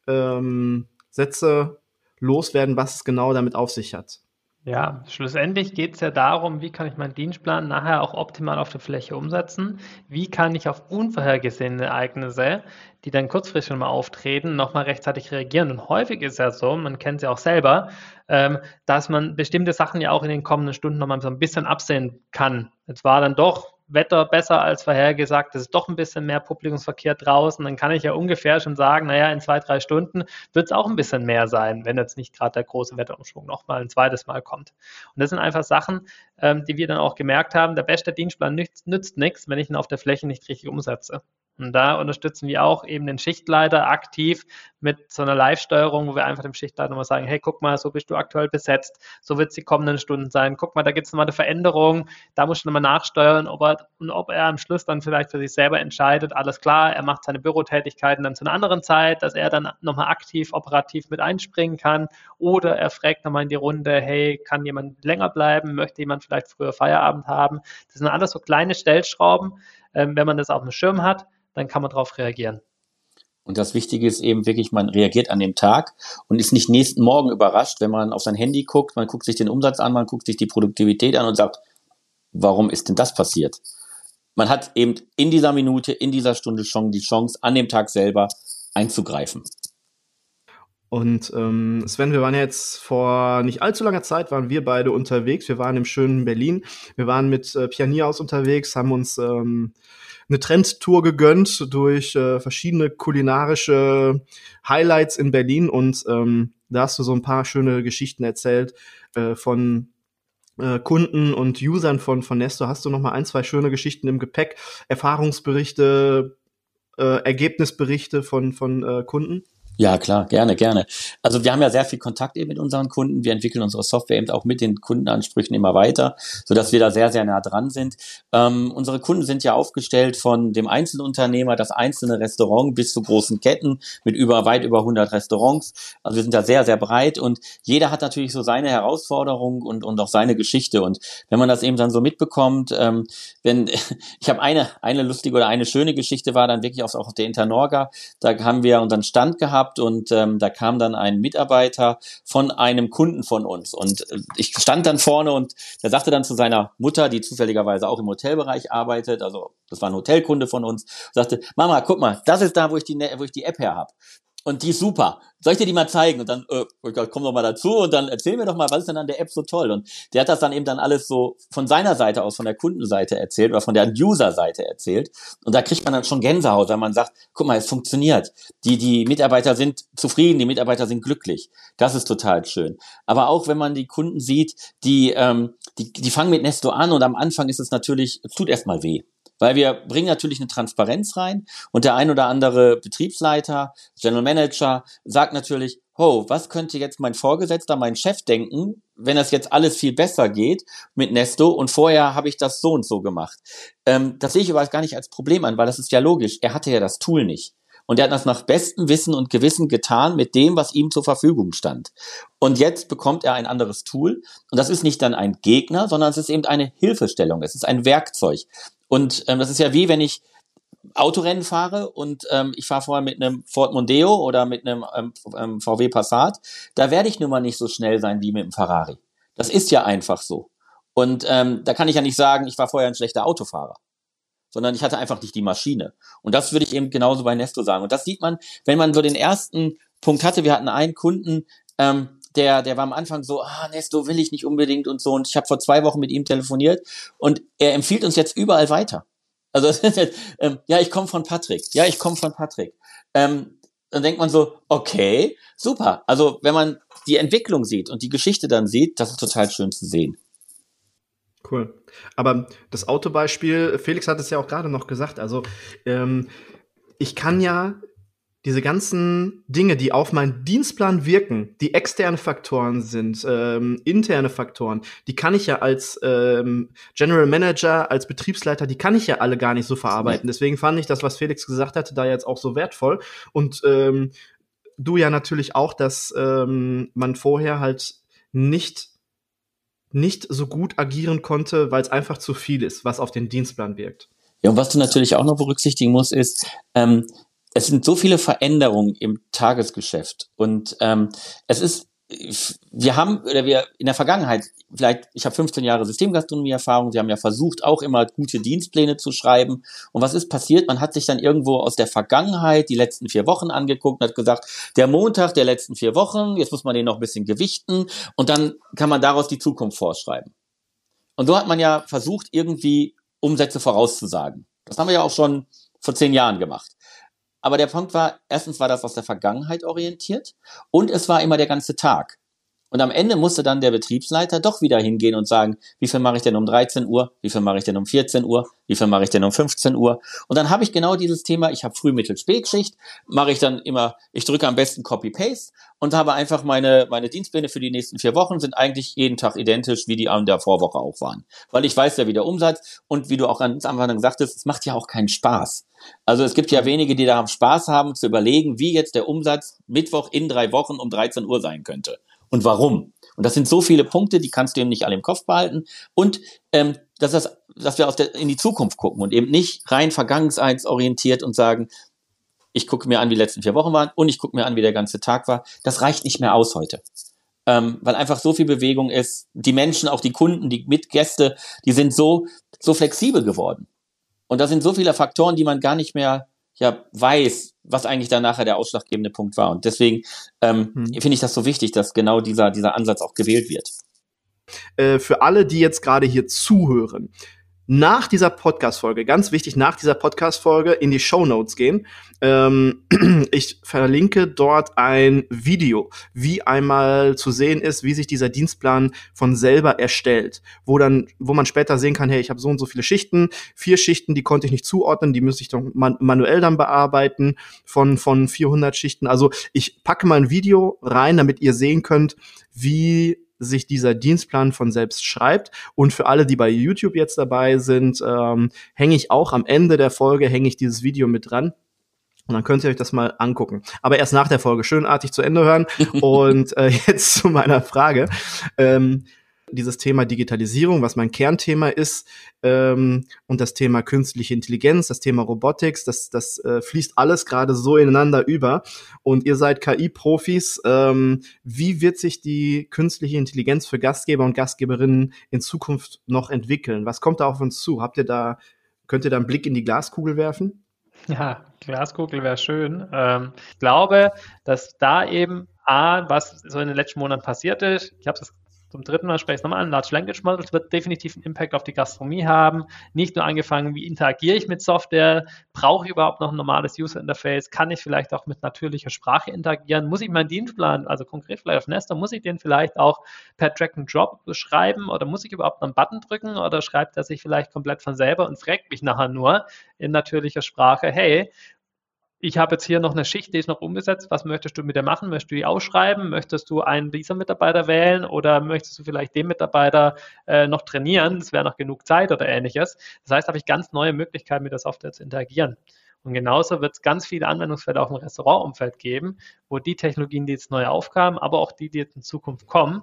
ähm, Sätze loswerden, was es genau damit auf sich hat? Ja, schlussendlich geht es ja darum, wie kann ich meinen Dienstplan nachher auch optimal auf der Fläche umsetzen? Wie kann ich auf unvorhergesehene Ereignisse, die dann kurzfristig mal auftreten, nochmal rechtzeitig reagieren? Und häufig ist ja so, man kennt es ja auch selber, ähm, dass man bestimmte Sachen ja auch in den kommenden Stunden nochmal so ein bisschen absehen kann. Jetzt war dann doch Wetter besser als vorhergesagt, es ist doch ein bisschen mehr Publikumsverkehr draußen, dann kann ich ja ungefähr schon sagen, naja, in zwei, drei Stunden wird es auch ein bisschen mehr sein, wenn jetzt nicht gerade der große Wetterumschwung nochmal ein zweites Mal kommt. Und das sind einfach Sachen, ähm, die wir dann auch gemerkt haben, der beste Dienstplan nützt, nützt nichts, wenn ich ihn auf der Fläche nicht richtig umsetze. Und da unterstützen wir auch eben den Schichtleiter aktiv mit so einer Live-Steuerung, wo wir einfach dem Schichtleiter mal sagen, hey, guck mal, so bist du aktuell besetzt, so wird es die kommenden Stunden sein. Guck mal, da gibt es nochmal eine Veränderung, da muss ich nochmal nachsteuern, ob er, und ob er am Schluss dann vielleicht für sich selber entscheidet, alles klar, er macht seine Bürotätigkeiten dann zu einer anderen Zeit, dass er dann nochmal aktiv, operativ mit einspringen kann oder er fragt nochmal in die Runde, hey, kann jemand länger bleiben, möchte jemand vielleicht früher Feierabend haben. Das sind alles so kleine Stellschrauben, ähm, wenn man das auf dem Schirm hat, dann kann man darauf reagieren. Und das Wichtige ist eben wirklich, man reagiert an dem Tag und ist nicht nächsten Morgen überrascht, wenn man auf sein Handy guckt, man guckt sich den Umsatz an, man guckt sich die Produktivität an und sagt, warum ist denn das passiert? Man hat eben in dieser Minute, in dieser Stunde schon die Chance, an dem Tag selber einzugreifen. Und ähm, Sven, wir waren jetzt vor nicht allzu langer Zeit, waren wir beide unterwegs. Wir waren im schönen Berlin. Wir waren mit äh, Pianier unterwegs, haben uns ähm, eine Trendtour gegönnt durch äh, verschiedene kulinarische Highlights in Berlin und ähm, da hast du so ein paar schöne Geschichten erzählt äh, von äh, Kunden und Usern von, von Nesto. Hast du noch mal ein, zwei schöne Geschichten im Gepäck, Erfahrungsberichte, äh, Ergebnisberichte von, von äh, Kunden? Ja, klar, gerne, gerne. Also wir haben ja sehr viel Kontakt eben mit unseren Kunden. Wir entwickeln unsere Software eben auch mit den Kundenansprüchen immer weiter, sodass wir da sehr, sehr nah dran sind. Ähm, unsere Kunden sind ja aufgestellt von dem Einzelunternehmer, das einzelne Restaurant bis zu großen Ketten mit über weit über 100 Restaurants. Also wir sind da sehr, sehr breit und jeder hat natürlich so seine Herausforderung und, und auch seine Geschichte. Und wenn man das eben dann so mitbekommt, ähm, wenn ich habe eine, eine lustige oder eine schöne Geschichte war dann wirklich auch auf der Internorga. Da haben wir unseren Stand gehabt gehabt und ähm, da kam dann ein Mitarbeiter von einem Kunden von uns und äh, ich stand dann vorne und der sagte dann zu seiner Mutter, die zufälligerweise auch im Hotelbereich arbeitet, also das war ein Hotelkunde von uns, sagte, Mama, guck mal, das ist da, wo ich die, wo ich die App her habe und die ist super. Soll ich dir die mal zeigen? Und dann, äh, komm doch mal dazu und dann erzähl mir doch mal, was ist denn an der App so toll? Und der hat das dann eben dann alles so von seiner Seite aus, von der Kundenseite erzählt oder von der User-Seite erzählt. Und da kriegt man dann schon Gänsehaut, weil man sagt, guck mal, es funktioniert. Die, die Mitarbeiter sind zufrieden, die Mitarbeiter sind glücklich. Das ist total schön. Aber auch wenn man die Kunden sieht, die, ähm, die, die fangen mit Nesto an und am Anfang ist es natürlich, es tut erstmal weh weil wir bringen natürlich eine Transparenz rein und der ein oder andere Betriebsleiter, General Manager sagt natürlich, oh, was könnte jetzt mein Vorgesetzter, mein Chef denken, wenn das jetzt alles viel besser geht mit Nesto und vorher habe ich das so und so gemacht. Ähm, das sehe ich aber gar nicht als Problem an, weil das ist ja logisch. Er hatte ja das Tool nicht. Und er hat das nach bestem Wissen und Gewissen getan mit dem, was ihm zur Verfügung stand. Und jetzt bekommt er ein anderes Tool. Und das ist nicht dann ein Gegner, sondern es ist eben eine Hilfestellung. Es ist ein Werkzeug. Und ähm, das ist ja wie, wenn ich Autorennen fahre und ähm, ich fahre vorher mit einem Ford Mondeo oder mit einem ähm, ähm VW Passat, da werde ich nun mal nicht so schnell sein wie mit einem Ferrari. Das ist ja einfach so. Und ähm, da kann ich ja nicht sagen, ich war vorher ein schlechter Autofahrer, sondern ich hatte einfach nicht die Maschine. Und das würde ich eben genauso bei Nesto sagen. Und das sieht man, wenn man so den ersten Punkt hatte. Wir hatten einen Kunden, ähm, der, der war am Anfang so, ah, Nesto will ich nicht unbedingt und so. Und ich habe vor zwei Wochen mit ihm telefoniert und er empfiehlt uns jetzt überall weiter. Also ähm, ja, ich komme von Patrick. Ja, ich komme von Patrick. Ähm, dann denkt man so, okay, super. Also wenn man die Entwicklung sieht und die Geschichte dann sieht, das ist total schön zu sehen. Cool. Aber das Autobeispiel, Felix hat es ja auch gerade noch gesagt, also ähm, ich kann ja diese ganzen Dinge, die auf meinen Dienstplan wirken, die externe Faktoren sind, ähm, interne Faktoren, die kann ich ja als ähm, General Manager, als Betriebsleiter, die kann ich ja alle gar nicht so verarbeiten. Deswegen fand ich das, was Felix gesagt hatte, da jetzt auch so wertvoll. Und ähm, du ja natürlich auch, dass ähm, man vorher halt nicht nicht so gut agieren konnte, weil es einfach zu viel ist, was auf den Dienstplan wirkt. Ja, und was du natürlich auch noch berücksichtigen musst, ist, ähm, es sind so viele Veränderungen im Tagesgeschäft und ähm, es ist wir haben oder wir in der Vergangenheit vielleicht ich habe 15 Jahre Systemgastronomie Erfahrung, wir haben ja versucht auch immer gute Dienstpläne zu schreiben und was ist passiert? Man hat sich dann irgendwo aus der Vergangenheit die letzten vier Wochen angeguckt und hat gesagt, der Montag der letzten vier Wochen, jetzt muss man den noch ein bisschen gewichten und dann kann man daraus die Zukunft vorschreiben. Und so hat man ja versucht irgendwie Umsätze vorauszusagen. Das haben wir ja auch schon vor zehn Jahren gemacht. Aber der Punkt war, erstens war das aus der Vergangenheit orientiert und es war immer der ganze Tag. Und am Ende musste dann der Betriebsleiter doch wieder hingehen und sagen, wie viel mache ich denn um 13 Uhr, wie viel mache ich denn um 14 Uhr, wie viel mache ich denn um 15 Uhr. Und dann habe ich genau dieses Thema, ich habe Früh-, Mittel-, Spätschicht, mache ich dann immer, ich drücke am besten Copy-Paste und habe einfach meine, meine Dienstpläne für die nächsten vier Wochen sind eigentlich jeden Tag identisch, wie die an der Vorwoche auch waren. Weil ich weiß ja, wie der Umsatz und wie du auch am Anfang sagtest, es macht ja auch keinen Spaß. Also es gibt ja wenige, die da Spaß haben, zu überlegen, wie jetzt der Umsatz Mittwoch in drei Wochen um 13 Uhr sein könnte und warum. Und das sind so viele Punkte, die kannst du eben nicht alle im Kopf behalten. Und ähm, dass das dass wir der, in die Zukunft gucken und eben nicht rein vergangenheitsorientiert und sagen, ich gucke mir an, wie die letzten vier Wochen waren und ich gucke mir an, wie der ganze Tag war. Das reicht nicht mehr aus heute. Ähm, weil einfach so viel Bewegung ist. Die Menschen, auch die Kunden, die Mitgäste, die sind so, so flexibel geworden. Und da sind so viele Faktoren, die man gar nicht mehr ja, weiß, was eigentlich da nachher der ausschlaggebende Punkt war. Und deswegen ähm, hm. finde ich das so wichtig, dass genau dieser, dieser Ansatz auch gewählt wird. Äh, für alle, die jetzt gerade hier zuhören, nach dieser Podcast-Folge, ganz wichtig, nach dieser Podcast-Folge in die Show Notes gehen. Ähm, ich verlinke dort ein Video, wie einmal zu sehen ist, wie sich dieser Dienstplan von selber erstellt, wo dann, wo man später sehen kann, hey, ich habe so und so viele Schichten, vier Schichten, die konnte ich nicht zuordnen, die müsste ich doch man manuell dann bearbeiten von von 400 Schichten. Also ich packe mal ein Video rein, damit ihr sehen könnt, wie sich dieser Dienstplan von selbst schreibt. Und für alle, die bei YouTube jetzt dabei sind, ähm, hänge ich auch am Ende der Folge, hänge ich dieses Video mit dran. Und dann könnt ihr euch das mal angucken. Aber erst nach der Folge schönartig zu Ende hören. Und äh, jetzt zu meiner Frage. Ähm, dieses Thema Digitalisierung, was mein Kernthema ist, ähm, und das Thema künstliche Intelligenz, das Thema Robotics, das, das äh, fließt alles gerade so ineinander über. Und ihr seid KI-Profis. Ähm, wie wird sich die künstliche Intelligenz für Gastgeber und Gastgeberinnen in Zukunft noch entwickeln? Was kommt da auf uns zu? Habt ihr da, könnt ihr da einen Blick in die Glaskugel werfen? Ja, Glaskugel wäre schön. Ähm, ich glaube, dass da eben A, was so in den letzten Monaten passiert ist, ich habe es zum dritten Mal spreche ich nochmal an. Large Language Models wird definitiv einen Impact auf die Gastronomie haben. Nicht nur angefangen, wie interagiere ich mit Software? Brauche ich überhaupt noch ein normales User Interface? Kann ich vielleicht auch mit natürlicher Sprache interagieren? Muss ich meinen Dienstplan, also konkret vielleicht auf Nestor, muss ich den vielleicht auch per Drag and Drop beschreiben oder muss ich überhaupt einen Button drücken oder schreibt er sich vielleicht komplett von selber und fragt mich nachher nur in natürlicher Sprache, hey, ich habe jetzt hier noch eine Schicht, die ist noch umgesetzt. Was möchtest du mit der machen? Möchtest du die ausschreiben? Möchtest du einen dieser Mitarbeiter wählen oder möchtest du vielleicht den Mitarbeiter äh, noch trainieren? Es wäre noch genug Zeit oder ähnliches. Das heißt, habe ich ganz neue Möglichkeiten, mit der Software zu interagieren. Und genauso wird es ganz viele Anwendungsfälle auch im Restaurantumfeld geben, wo die Technologien, die jetzt neu aufkamen, aber auch die, die jetzt in Zukunft kommen,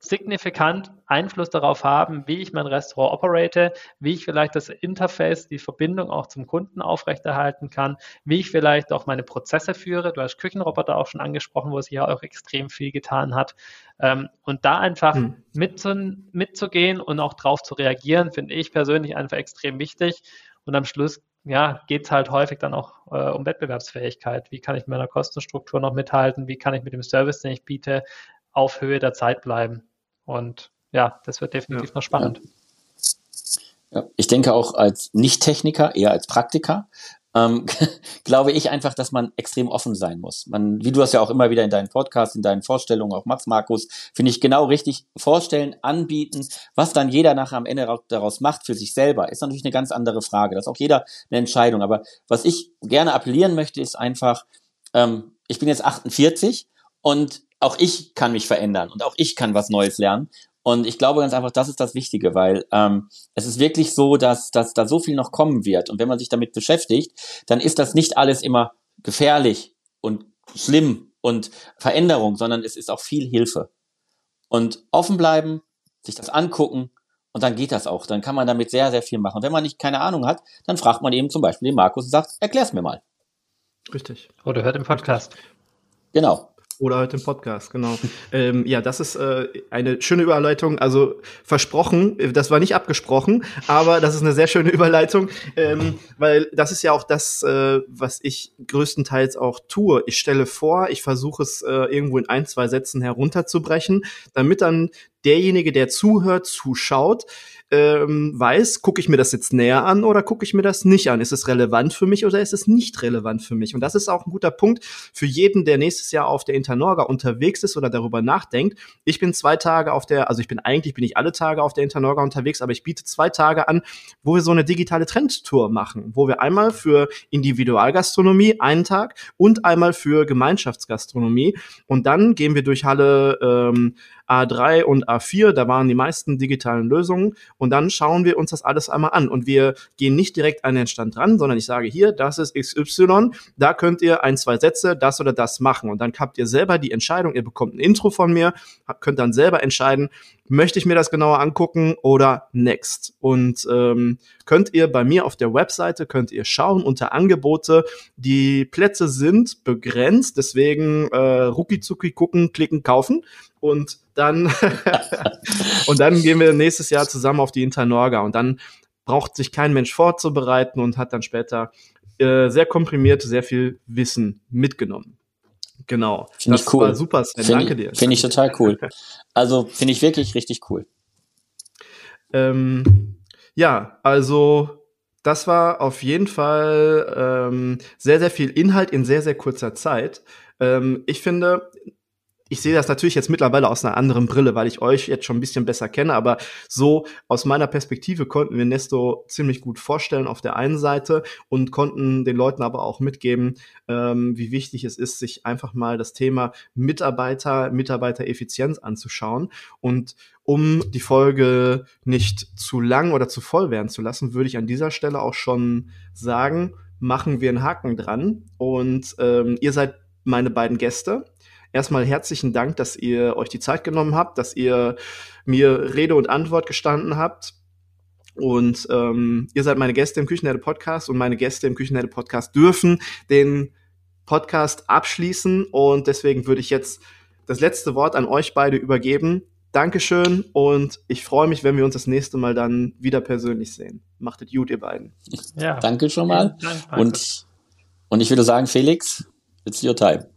signifikant Einfluss darauf haben, wie ich mein Restaurant operate, wie ich vielleicht das Interface, die Verbindung auch zum Kunden aufrechterhalten kann, wie ich vielleicht auch meine Prozesse führe. Du hast Küchenroboter auch schon angesprochen, wo sich ja auch extrem viel getan hat. Ähm, und da einfach hm. mitzugehen und auch drauf zu reagieren, finde ich persönlich einfach extrem wichtig. Und am Schluss ja, geht es halt häufig dann auch äh, um Wettbewerbsfähigkeit. Wie kann ich mit meiner Kostenstruktur noch mithalten? Wie kann ich mit dem Service, den ich biete, auf Höhe der Zeit bleiben? Und ja, das wird definitiv ja. noch spannend. Ja. Ich denke auch als Nicht-Techniker, eher als Praktiker, ähm, glaube ich einfach, dass man extrem offen sein muss. Man, wie du das ja auch immer wieder in deinen Podcasts, in deinen Vorstellungen, auch Max Markus, finde ich genau richtig. Vorstellen, anbieten, was dann jeder nachher am Ende daraus macht für sich selber, ist natürlich eine ganz andere Frage. Das ist auch jeder eine Entscheidung. Aber was ich gerne appellieren möchte, ist einfach, ähm, ich bin jetzt 48 und auch ich kann mich verändern und auch ich kann was Neues lernen. Und ich glaube ganz einfach, das ist das Wichtige, weil ähm, es ist wirklich so, dass, dass da so viel noch kommen wird. Und wenn man sich damit beschäftigt, dann ist das nicht alles immer gefährlich und schlimm und Veränderung, sondern es ist auch viel Hilfe. Und offen bleiben, sich das angucken und dann geht das auch. Dann kann man damit sehr, sehr viel machen. Und wenn man nicht keine Ahnung hat, dann fragt man eben zum Beispiel den Markus und sagt, erklär's mir mal. Richtig. Oder hört im Podcast. Genau. Oder heute im Podcast, genau. ähm, ja, das ist äh, eine schöne Überleitung. Also versprochen, äh, das war nicht abgesprochen, aber das ist eine sehr schöne Überleitung, ähm, weil das ist ja auch das, äh, was ich größtenteils auch tue. Ich stelle vor, ich versuche es äh, irgendwo in ein, zwei Sätzen herunterzubrechen, damit dann derjenige, der zuhört, zuschaut, ähm, weiß, gucke ich mir das jetzt näher an oder gucke ich mir das nicht an? Ist es relevant für mich oder ist es nicht relevant für mich? Und das ist auch ein guter Punkt für jeden, der nächstes Jahr auf der Internorga unterwegs ist oder darüber nachdenkt. Ich bin zwei Tage auf der, also ich bin eigentlich bin ich alle Tage auf der Internorga unterwegs, aber ich biete zwei Tage an, wo wir so eine digitale Trendtour machen, wo wir einmal für Individualgastronomie einen Tag und einmal für Gemeinschaftsgastronomie und dann gehen wir durch Halle ähm, A3 und A4, da waren die meisten digitalen Lösungen. Und dann schauen wir uns das alles einmal an. Und wir gehen nicht direkt an den Stand ran, sondern ich sage hier, das ist XY, da könnt ihr ein, zwei Sätze, das oder das machen. Und dann habt ihr selber die Entscheidung, ihr bekommt ein Intro von mir, könnt dann selber entscheiden, möchte ich mir das genauer angucken oder next. Und ähm, könnt ihr bei mir auf der Webseite, könnt ihr schauen unter Angebote. Die Plätze sind begrenzt, deswegen äh, rucki zucki gucken, klicken, kaufen. Und dann, und dann gehen wir nächstes Jahr zusammen auf die Internorga und dann braucht sich kein Mensch vorzubereiten und hat dann später äh, sehr komprimiert sehr viel Wissen mitgenommen. Genau. Finde ich cool. super, Sven. Find Danke ich, dir. Finde ich total cool. Also finde ich wirklich richtig cool. Ähm, ja, also das war auf jeden Fall ähm, sehr, sehr viel Inhalt in sehr, sehr kurzer Zeit. Ähm, ich finde, ich sehe das natürlich jetzt mittlerweile aus einer anderen Brille, weil ich euch jetzt schon ein bisschen besser kenne, aber so aus meiner Perspektive konnten wir Nesto ziemlich gut vorstellen auf der einen Seite und konnten den Leuten aber auch mitgeben, ähm, wie wichtig es ist, sich einfach mal das Thema Mitarbeiter, Mitarbeitereffizienz anzuschauen. Und um die Folge nicht zu lang oder zu voll werden zu lassen, würde ich an dieser Stelle auch schon sagen, machen wir einen Haken dran. Und ähm, ihr seid meine beiden Gäste. Erstmal herzlichen Dank, dass ihr euch die Zeit genommen habt, dass ihr mir Rede und Antwort gestanden habt. Und ähm, ihr seid meine Gäste im Küchenherde Podcast und meine Gäste im Küchenherde Podcast dürfen den Podcast abschließen. Und deswegen würde ich jetzt das letzte Wort an euch beide übergeben. Dankeschön und ich freue mich, wenn wir uns das nächste Mal dann wieder persönlich sehen. Macht es gut, ihr beiden. Ja. Danke schon mal. Dank, und, und ich würde sagen, Felix, it's your time.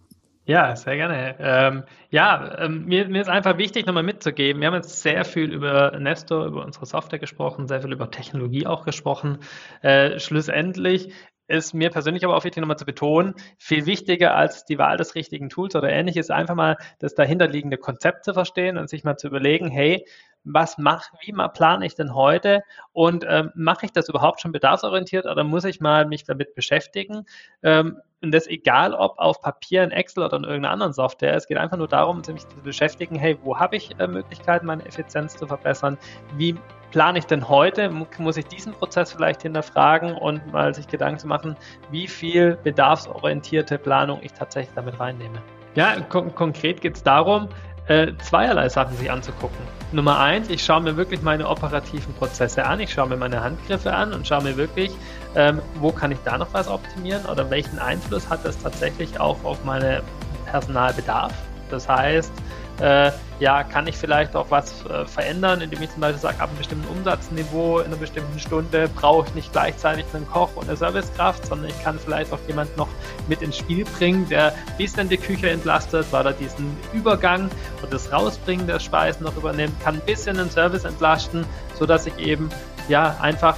Ja, sehr gerne. Ähm, ja, ähm, mir, mir ist einfach wichtig, nochmal mitzugeben. Wir haben jetzt sehr viel über Nestor, über unsere Software gesprochen, sehr viel über Technologie auch gesprochen. Äh, schlussendlich ist mir persönlich aber auch wichtig, nochmal zu betonen, viel wichtiger als die Wahl des richtigen Tools oder ähnliches, einfach mal das dahinterliegende Konzept zu verstehen und sich mal zu überlegen, hey, was mach, wie mal plane ich denn heute und ähm, mache ich das überhaupt schon bedarfsorientiert oder muss ich mal mich damit beschäftigen? Ähm, und das egal, ob auf Papier, in Excel oder in irgendeiner anderen Software. Es geht einfach nur darum, sich zu beschäftigen, hey, wo habe ich äh, Möglichkeiten, meine Effizienz zu verbessern? Wie plane ich denn heute? Muss ich diesen Prozess vielleicht hinterfragen und mal sich Gedanken zu machen, wie viel bedarfsorientierte Planung ich tatsächlich damit reinnehme? Ja, kon konkret geht es darum, äh, zweierlei Sachen sich anzugucken. Nummer eins, ich schaue mir wirklich meine operativen Prozesse an, ich schaue mir meine Handgriffe an und schaue mir wirklich, ähm, wo kann ich da noch was optimieren oder welchen Einfluss hat das tatsächlich auch auf meinen Personalbedarf. Das heißt, äh, ja, kann ich vielleicht auch was äh, verändern, indem ich zum Beispiel sage, ab einem bestimmten Umsatzniveau in einer bestimmten Stunde brauche ich nicht gleichzeitig einen Koch und eine Servicekraft, sondern ich kann vielleicht auch jemanden noch mit ins Spiel bringen, der ein bisschen die Küche entlastet, weil er diesen Übergang und das Rausbringen der Speisen noch übernimmt, kann ein bisschen den Service entlasten, sodass ich eben ja einfach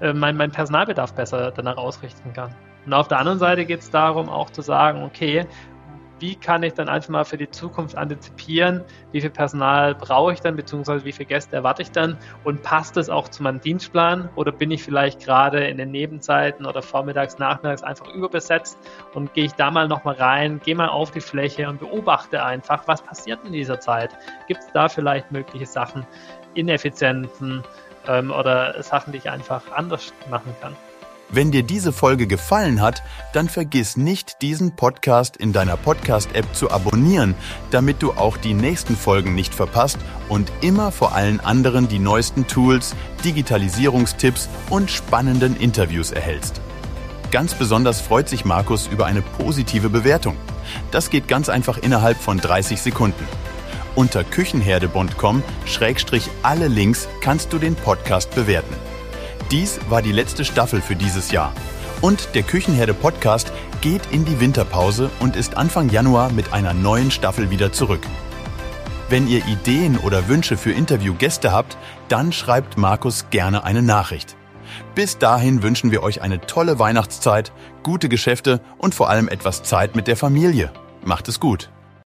äh, mein, mein Personalbedarf besser danach ausrichten kann. Und auf der anderen Seite geht es darum, auch zu sagen, okay, wie kann ich dann einfach mal für die Zukunft antizipieren, wie viel Personal brauche ich dann, beziehungsweise wie viele Gäste erwarte ich dann und passt das auch zu meinem Dienstplan oder bin ich vielleicht gerade in den Nebenzeiten oder vormittags, nachmittags einfach überbesetzt und gehe ich da mal nochmal rein, gehe mal auf die Fläche und beobachte einfach, was passiert in dieser Zeit. Gibt es da vielleicht mögliche Sachen, Ineffizienzen ähm, oder Sachen, die ich einfach anders machen kann? Wenn dir diese Folge gefallen hat, dann vergiss nicht, diesen Podcast in deiner Podcast-App zu abonnieren, damit du auch die nächsten Folgen nicht verpasst und immer vor allen anderen die neuesten Tools, Digitalisierungstipps und spannenden Interviews erhältst. Ganz besonders freut sich Markus über eine positive Bewertung. Das geht ganz einfach innerhalb von 30 Sekunden. Unter küchenherde.com-alle Links kannst du den Podcast bewerten. Dies war die letzte Staffel für dieses Jahr. Und der Küchenherde Podcast geht in die Winterpause und ist Anfang Januar mit einer neuen Staffel wieder zurück. Wenn ihr Ideen oder Wünsche für Interviewgäste habt, dann schreibt Markus gerne eine Nachricht. Bis dahin wünschen wir euch eine tolle Weihnachtszeit, gute Geschäfte und vor allem etwas Zeit mit der Familie. Macht es gut.